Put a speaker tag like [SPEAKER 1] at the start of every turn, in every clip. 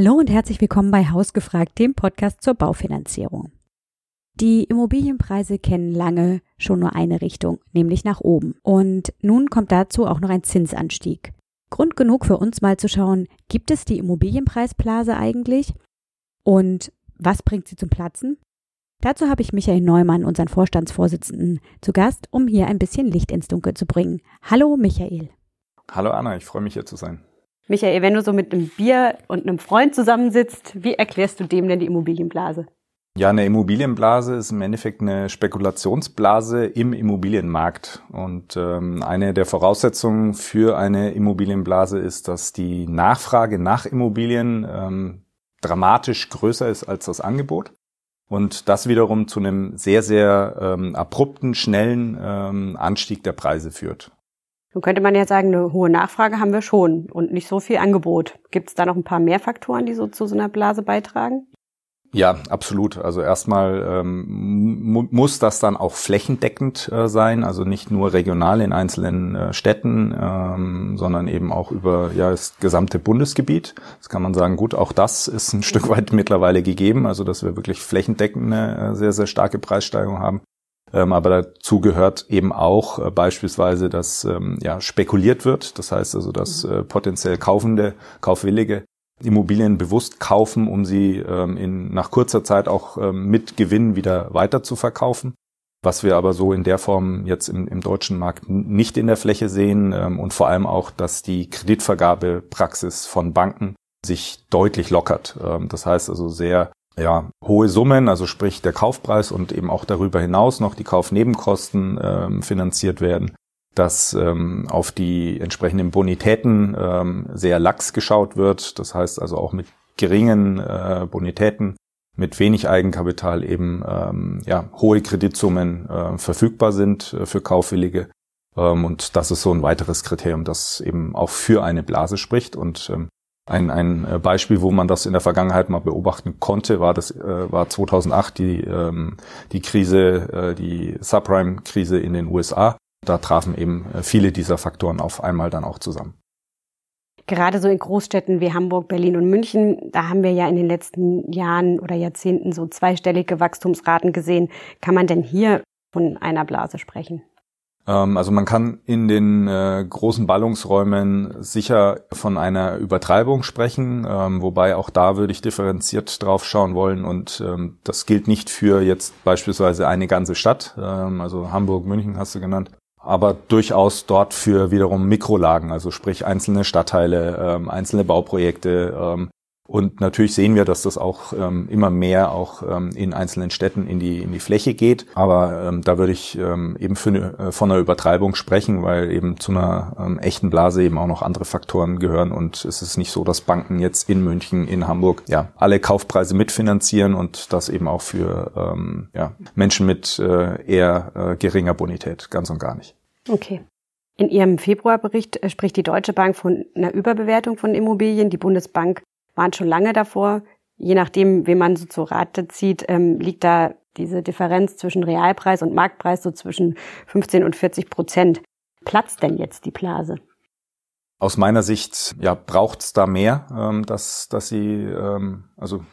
[SPEAKER 1] Hallo und herzlich willkommen bei Hausgefragt, dem Podcast zur Baufinanzierung. Die Immobilienpreise kennen lange schon nur eine Richtung, nämlich nach oben. Und nun kommt dazu auch noch ein Zinsanstieg. Grund genug für uns mal zu schauen, gibt es die Immobilienpreisblase eigentlich? Und was bringt sie zum Platzen? Dazu habe ich Michael Neumann, unseren Vorstandsvorsitzenden, zu Gast, um hier ein bisschen Licht ins Dunkel zu bringen. Hallo Michael.
[SPEAKER 2] Hallo Anna, ich freue mich hier zu sein.
[SPEAKER 1] Michael, wenn du so mit einem Bier und einem Freund zusammensitzt, wie erklärst du dem denn die Immobilienblase?
[SPEAKER 2] Ja, eine Immobilienblase ist im Endeffekt eine Spekulationsblase im Immobilienmarkt. Und ähm, eine der Voraussetzungen für eine Immobilienblase ist, dass die Nachfrage nach Immobilien ähm, dramatisch größer ist als das Angebot. Und das wiederum zu einem sehr, sehr ähm, abrupten, schnellen ähm, Anstieg der Preise führt.
[SPEAKER 1] Nun könnte man ja sagen, eine hohe Nachfrage haben wir schon und nicht so viel Angebot. Gibt es da noch ein paar mehr Faktoren, die so zu so einer Blase beitragen?
[SPEAKER 2] Ja, absolut. Also erstmal ähm, muss das dann auch flächendeckend äh, sein, also nicht nur regional in einzelnen äh, Städten, ähm, sondern eben auch über ja das gesamte Bundesgebiet. Das kann man sagen, gut, auch das ist ein Stück weit mittlerweile gegeben, also dass wir wirklich flächendeckend eine äh, sehr, sehr starke Preissteigerung haben. Ähm, aber dazu gehört eben auch äh, beispielsweise, dass ähm, ja, spekuliert wird. Das heißt also, dass äh, potenziell Kaufende, Kaufwillige Immobilien bewusst kaufen, um sie ähm, in, nach kurzer Zeit auch mit Gewinn wieder weiter zu verkaufen. Was wir aber so in der Form jetzt im, im deutschen Markt nicht in der Fläche sehen und vor allem auch, dass die Kreditvergabepraxis von Banken sich deutlich lockert. Das heißt also sehr ja, hohe Summen, also sprich der Kaufpreis und eben auch darüber hinaus noch die Kaufnebenkosten ähm, finanziert werden, dass ähm, auf die entsprechenden Bonitäten ähm, sehr lax geschaut wird. Das heißt also auch mit geringen äh, Bonitäten, mit wenig Eigenkapital eben ähm, ja, hohe Kreditsummen äh, verfügbar sind äh, für Kaufwillige. Ähm, und das ist so ein weiteres Kriterium, das eben auch für eine Blase spricht. Und ähm, ein, ein äh, Beispiel, wo man das in der Vergangenheit mal beobachten konnte, war das äh, war 2008 die ähm, die Krise, äh, die Subprime-Krise in den USA. Da trafen eben äh, viele dieser Faktoren auf einmal dann auch zusammen.
[SPEAKER 1] Gerade so in Großstädten wie Hamburg, Berlin und München, da haben wir ja in den letzten Jahren oder Jahrzehnten so zweistellige Wachstumsraten gesehen. Kann man denn hier von einer Blase sprechen?
[SPEAKER 2] Ähm, also man kann in den äh, großen Ballungsräumen sicher von einer Übertreibung sprechen, ähm, wobei auch da würde ich differenziert drauf schauen wollen und ähm, das gilt nicht für jetzt beispielsweise eine ganze Stadt, also Hamburg, München hast du genannt, aber durchaus dort für wiederum Mikrolagen, also sprich einzelne Stadtteile, einzelne Bauprojekte, und natürlich sehen wir, dass das auch ähm, immer mehr auch ähm, in einzelnen Städten in die, in die Fläche geht. Aber ähm, da würde ich ähm, eben für eine, äh, von einer Übertreibung sprechen, weil eben zu einer ähm, echten Blase eben auch noch andere Faktoren gehören. Und es ist nicht so, dass Banken jetzt in München, in Hamburg ja alle Kaufpreise mitfinanzieren und das eben auch für ähm, ja, Menschen mit äh, eher äh, geringer Bonität ganz und gar nicht.
[SPEAKER 1] Okay. In Ihrem Februarbericht äh, spricht die Deutsche Bank von einer Überbewertung von Immobilien. Die Bundesbank waren schon lange davor. Je nachdem, wen man so zu Rate zieht, ähm, liegt da diese Differenz zwischen Realpreis und Marktpreis so zwischen 15 und 40 Prozent. Platzt denn jetzt die Blase?
[SPEAKER 2] Aus meiner Sicht ja, braucht es da mehr, ähm, dass, dass sie, ähm, also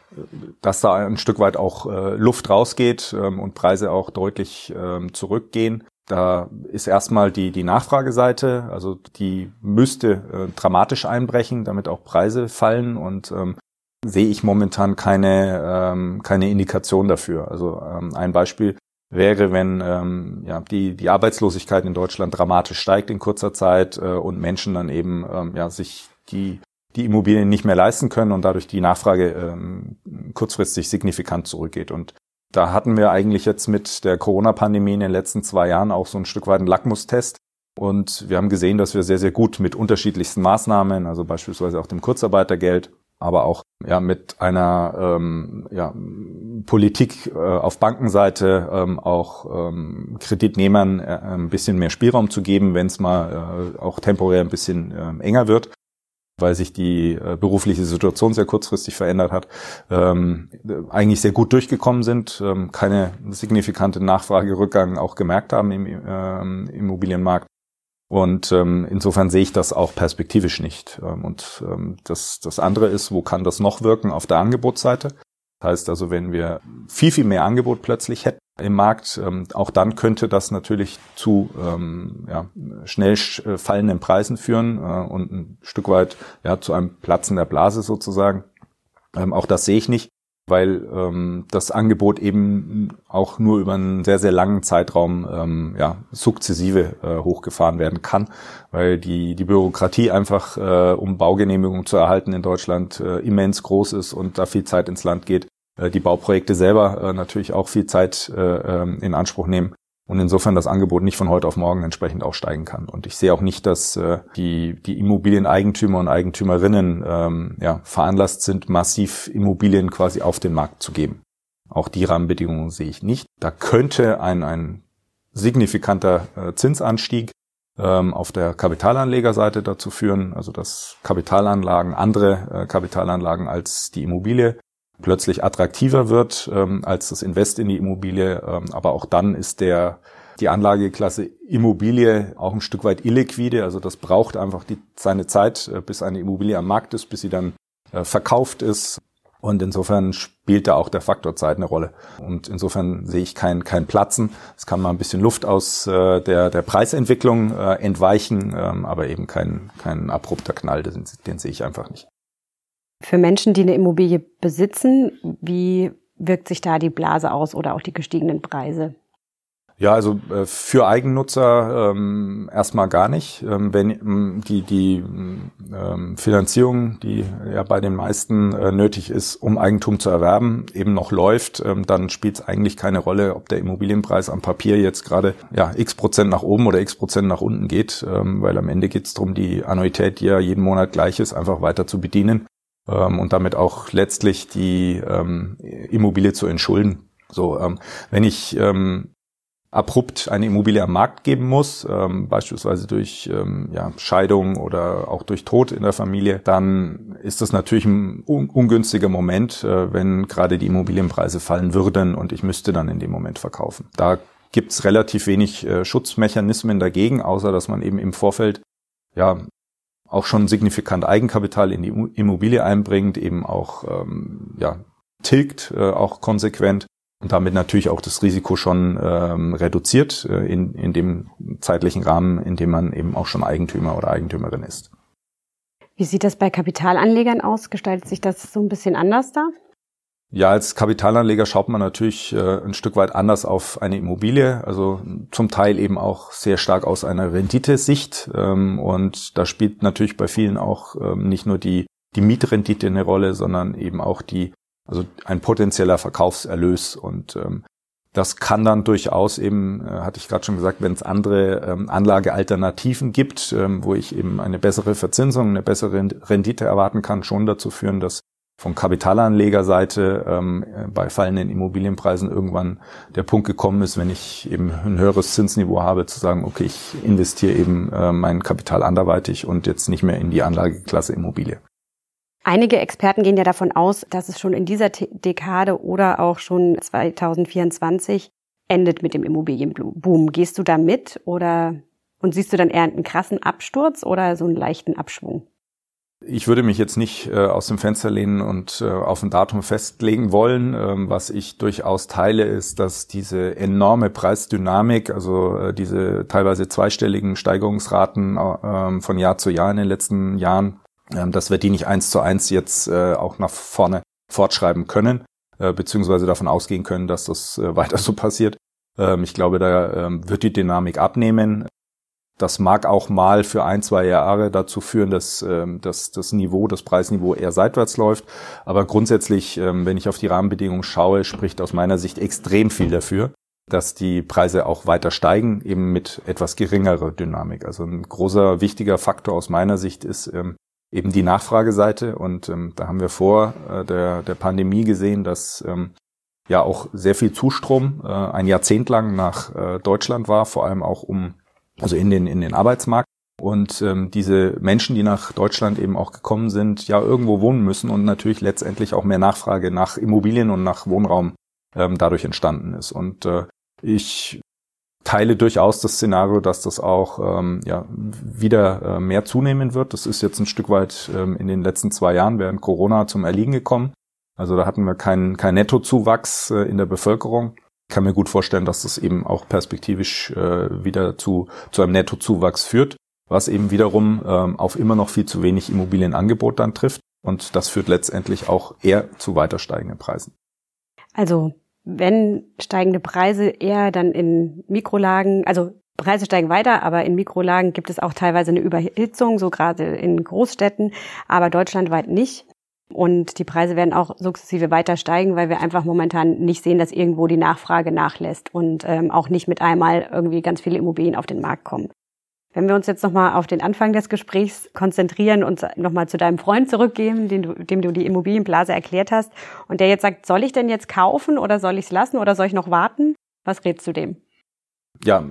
[SPEAKER 2] dass da ein Stück weit auch äh, Luft rausgeht ähm, und Preise auch deutlich ähm, zurückgehen. Da ist erstmal die, die Nachfrageseite, also die müsste äh, dramatisch einbrechen, damit auch Preise fallen und ähm, sehe ich momentan keine, ähm, keine Indikation dafür. Also ähm, ein Beispiel wäre, wenn ähm, ja, die, die Arbeitslosigkeit in Deutschland dramatisch steigt in kurzer Zeit äh, und Menschen dann eben ähm, ja, sich die, die Immobilien nicht mehr leisten können und dadurch die Nachfrage ähm, kurzfristig signifikant zurückgeht. Und da hatten wir eigentlich jetzt mit der Corona-Pandemie in den letzten zwei Jahren auch so ein Stück weit einen Lackmustest. Und wir haben gesehen, dass wir sehr, sehr gut mit unterschiedlichsten Maßnahmen, also beispielsweise auch dem Kurzarbeitergeld, aber auch ja, mit einer ähm, ja, Politik äh, auf Bankenseite ähm, auch ähm, Kreditnehmern äh, ein bisschen mehr Spielraum zu geben, wenn es mal äh, auch temporär ein bisschen äh, enger wird weil sich die äh, berufliche Situation sehr kurzfristig verändert hat, ähm, eigentlich sehr gut durchgekommen sind, ähm, keine signifikante Nachfragerückgang auch gemerkt haben im ähm, Immobilienmarkt. Und ähm, insofern sehe ich das auch perspektivisch nicht. Ähm, und ähm, das, das andere ist, wo kann das noch wirken? Auf der Angebotsseite. Das heißt also, wenn wir viel, viel mehr Angebot plötzlich hätten im Markt, ähm, auch dann könnte das natürlich zu ähm, ja, schnell äh, fallenden Preisen führen äh, und ein Stück weit ja, zu einem Platzen der Blase sozusagen. Ähm, auch das sehe ich nicht weil ähm, das Angebot eben auch nur über einen sehr, sehr langen Zeitraum ähm, ja, sukzessive äh, hochgefahren werden kann, weil die, die Bürokratie einfach, äh, um Baugenehmigung zu erhalten in Deutschland, äh, immens groß ist und da viel Zeit ins Land geht. Äh, die Bauprojekte selber äh, natürlich auch viel Zeit äh, ähm, in Anspruch nehmen und insofern das Angebot nicht von heute auf morgen entsprechend auch steigen kann. Und ich sehe auch nicht, dass die, die Immobilieneigentümer und Eigentümerinnen ähm, ja, veranlasst sind, massiv Immobilien quasi auf den Markt zu geben. Auch die Rahmenbedingungen sehe ich nicht. Da könnte ein, ein signifikanter Zinsanstieg ähm, auf der Kapitalanlegerseite dazu führen, also dass Kapitalanlagen, andere Kapitalanlagen als die Immobilie plötzlich attraktiver wird ähm, als das Invest in die Immobilie. Ähm, aber auch dann ist der die Anlageklasse Immobilie auch ein Stück weit illiquide. Also das braucht einfach die, seine Zeit, äh, bis eine Immobilie am Markt ist, bis sie dann äh, verkauft ist. Und insofern spielt da auch der Faktor Zeit eine Rolle. Und insofern sehe ich kein, kein Platzen. Es kann mal ein bisschen Luft aus äh, der, der Preisentwicklung äh, entweichen, ähm, aber eben kein, kein abrupter Knall, den, den sehe ich einfach nicht.
[SPEAKER 1] Für Menschen, die eine Immobilie besitzen, wie wirkt sich da die Blase aus oder auch die gestiegenen Preise?
[SPEAKER 2] Ja, also äh, für Eigennutzer ähm, erstmal gar nicht. Ähm, wenn ähm, die die ähm, Finanzierung, die ja bei den meisten äh, nötig ist, um Eigentum zu erwerben, eben noch läuft, ähm, dann spielt es eigentlich keine Rolle, ob der Immobilienpreis am Papier jetzt gerade ja x Prozent nach oben oder x Prozent nach unten geht, ähm, weil am Ende geht es darum, die Annuität, die ja jeden Monat gleich ist, einfach weiter zu bedienen ähm, und damit auch letztlich die ähm, Immobilie zu entschulden. So, ähm, wenn ich ähm, abrupt eine Immobilie am Markt geben muss, ähm, beispielsweise durch ähm, ja, Scheidung oder auch durch Tod in der Familie, dann ist das natürlich ein un ungünstiger Moment, äh, wenn gerade die Immobilienpreise fallen würden und ich müsste dann in dem Moment verkaufen. Da gibt's relativ wenig äh, Schutzmechanismen dagegen, außer dass man eben im Vorfeld ja auch schon signifikant Eigenkapital in die Immobilie einbringt, eben auch ähm, ja, tilgt, äh, auch konsequent und damit natürlich auch das Risiko schon ähm, reduziert äh, in, in dem zeitlichen Rahmen, in dem man eben auch schon Eigentümer oder Eigentümerin ist.
[SPEAKER 1] Wie sieht das bei Kapitalanlegern aus? Gestaltet sich das so ein bisschen anders da?
[SPEAKER 2] Ja, als Kapitalanleger schaut man natürlich äh, ein Stück weit anders auf eine Immobilie, also zum Teil eben auch sehr stark aus einer Renditesicht. Ähm, und da spielt natürlich bei vielen auch ähm, nicht nur die, die Mietrendite eine Rolle, sondern eben auch die, also ein potenzieller Verkaufserlös. Und ähm, das kann dann durchaus eben, äh, hatte ich gerade schon gesagt, wenn es andere ähm, Anlagealternativen gibt, wo ich eben eine bessere Verzinsung, eine bessere Rendite erwarten kann, schon dazu führen, dass von Kapitalanlegerseite ähm, bei fallenden Immobilienpreisen irgendwann der Punkt gekommen ist, wenn ich eben ein höheres Zinsniveau habe, zu sagen, okay, ich investiere eben äh, mein Kapital anderweitig und jetzt nicht mehr in die Anlageklasse Immobilie.
[SPEAKER 1] Einige Experten gehen ja davon aus, dass es schon in dieser Dekade oder auch schon 2024 endet mit dem Immobilienboom. Gehst du da mit oder und siehst du dann eher einen krassen Absturz oder so einen leichten Abschwung?
[SPEAKER 2] Ich würde mich jetzt nicht äh, aus dem Fenster lehnen und äh, auf ein Datum festlegen wollen. Ähm, was ich durchaus teile, ist, dass diese enorme Preisdynamik, also äh, diese teilweise zweistelligen Steigerungsraten äh, von Jahr zu Jahr in den letzten Jahren, äh, dass wir die nicht eins zu eins jetzt äh, auch nach vorne fortschreiben können, äh, beziehungsweise davon ausgehen können, dass das weiter so passiert. Ähm, ich glaube, da ähm, wird die Dynamik abnehmen. Das mag auch mal für ein, zwei Jahre dazu führen, dass, ähm, dass das Niveau, das Preisniveau eher seitwärts läuft. Aber grundsätzlich, ähm, wenn ich auf die Rahmenbedingungen schaue, spricht aus meiner Sicht extrem viel dafür, dass die Preise auch weiter steigen, eben mit etwas geringerer Dynamik. Also ein großer, wichtiger Faktor aus meiner Sicht ist ähm, eben die Nachfrageseite. Und ähm, da haben wir vor äh, der, der Pandemie gesehen, dass ähm, ja auch sehr viel Zustrom äh, ein Jahrzehnt lang nach äh, Deutschland war, vor allem auch um also in den, in den Arbeitsmarkt. Und ähm, diese Menschen, die nach Deutschland eben auch gekommen sind, ja irgendwo wohnen müssen und natürlich letztendlich auch mehr Nachfrage nach Immobilien und nach Wohnraum ähm, dadurch entstanden ist. Und äh, ich teile durchaus das Szenario, dass das auch ähm, ja, wieder äh, mehr zunehmen wird. Das ist jetzt ein Stück weit ähm, in den letzten zwei Jahren während Corona zum Erliegen gekommen. Also da hatten wir keinen kein Nettozuwachs äh, in der Bevölkerung. Kann mir gut vorstellen, dass das eben auch perspektivisch äh, wieder zu, zu einem Nettozuwachs führt, was eben wiederum ähm, auf immer noch viel zu wenig Immobilienangebot dann trifft. Und das führt letztendlich auch eher zu weiter steigenden Preisen.
[SPEAKER 1] Also wenn steigende Preise eher dann in Mikrolagen, also Preise steigen weiter, aber in Mikrolagen gibt es auch teilweise eine Überhitzung, so gerade in Großstädten, aber deutschlandweit nicht. Und die Preise werden auch sukzessive weiter steigen, weil wir einfach momentan nicht sehen, dass irgendwo die Nachfrage nachlässt und ähm, auch nicht mit einmal irgendwie ganz viele Immobilien auf den Markt kommen. Wenn wir uns jetzt nochmal auf den Anfang des Gesprächs konzentrieren und nochmal zu deinem Freund zurückgehen, dem du, dem du die Immobilienblase erklärt hast, und der jetzt sagt, soll ich denn jetzt kaufen oder soll ich es lassen oder soll ich noch warten? Was rätst du dem?
[SPEAKER 2] Ja,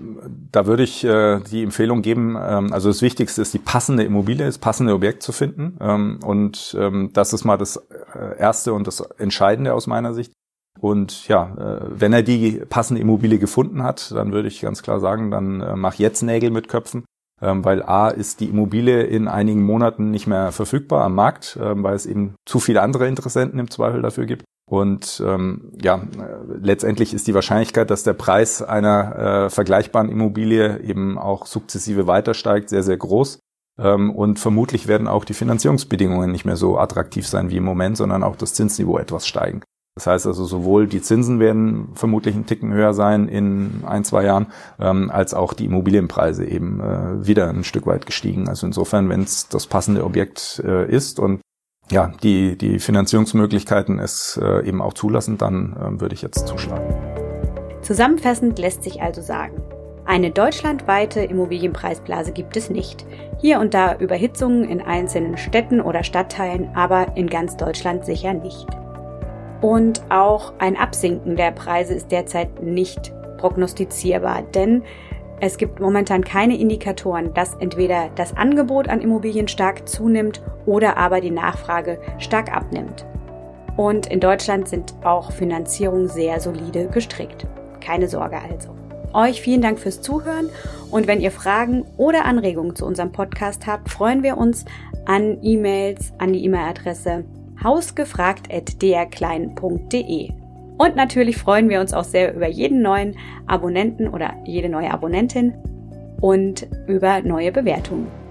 [SPEAKER 2] da würde ich äh, die Empfehlung geben, ähm, also das Wichtigste ist die passende Immobilie, das passende Objekt zu finden. Ähm, und ähm, das ist mal das äh, Erste und das Entscheidende aus meiner Sicht. Und ja, äh, wenn er die passende Immobilie gefunden hat, dann würde ich ganz klar sagen, dann äh, mach jetzt Nägel mit Köpfen ähm, weil A ist die Immobilie in einigen Monaten nicht mehr verfügbar am Markt, ähm, weil es eben zu viele andere Interessenten im Zweifel dafür gibt. Und ähm, ja, letztendlich ist die Wahrscheinlichkeit, dass der Preis einer äh, vergleichbaren Immobilie eben auch sukzessive weiter steigt, sehr, sehr groß. Ähm, und vermutlich werden auch die Finanzierungsbedingungen nicht mehr so attraktiv sein wie im Moment, sondern auch das Zinsniveau etwas steigen. Das heißt also, sowohl die Zinsen werden vermutlich einen Ticken höher sein in ein, zwei Jahren, ähm, als auch die Immobilienpreise eben äh, wieder ein Stück weit gestiegen. Also insofern, wenn es das passende Objekt äh, ist und ja, die, die Finanzierungsmöglichkeiten es äh, eben auch zulassen, dann äh, würde ich jetzt zuschlagen.
[SPEAKER 1] Zusammenfassend lässt sich also sagen, eine deutschlandweite Immobilienpreisblase gibt es nicht. Hier und da Überhitzungen in einzelnen Städten oder Stadtteilen, aber in ganz Deutschland sicher nicht. Und auch ein Absinken der Preise ist derzeit nicht prognostizierbar, denn es gibt momentan keine Indikatoren, dass entweder das Angebot an Immobilien stark zunimmt oder aber die Nachfrage stark abnimmt. Und in Deutschland sind auch Finanzierungen sehr solide gestrickt. Keine Sorge also. Euch vielen Dank fürs Zuhören und wenn ihr Fragen oder Anregungen zu unserem Podcast habt, freuen wir uns an E-Mails an die E-Mail-Adresse hausgefragt.drklein.de. Und natürlich freuen wir uns auch sehr über jeden neuen Abonnenten oder jede neue Abonnentin und über neue Bewertungen.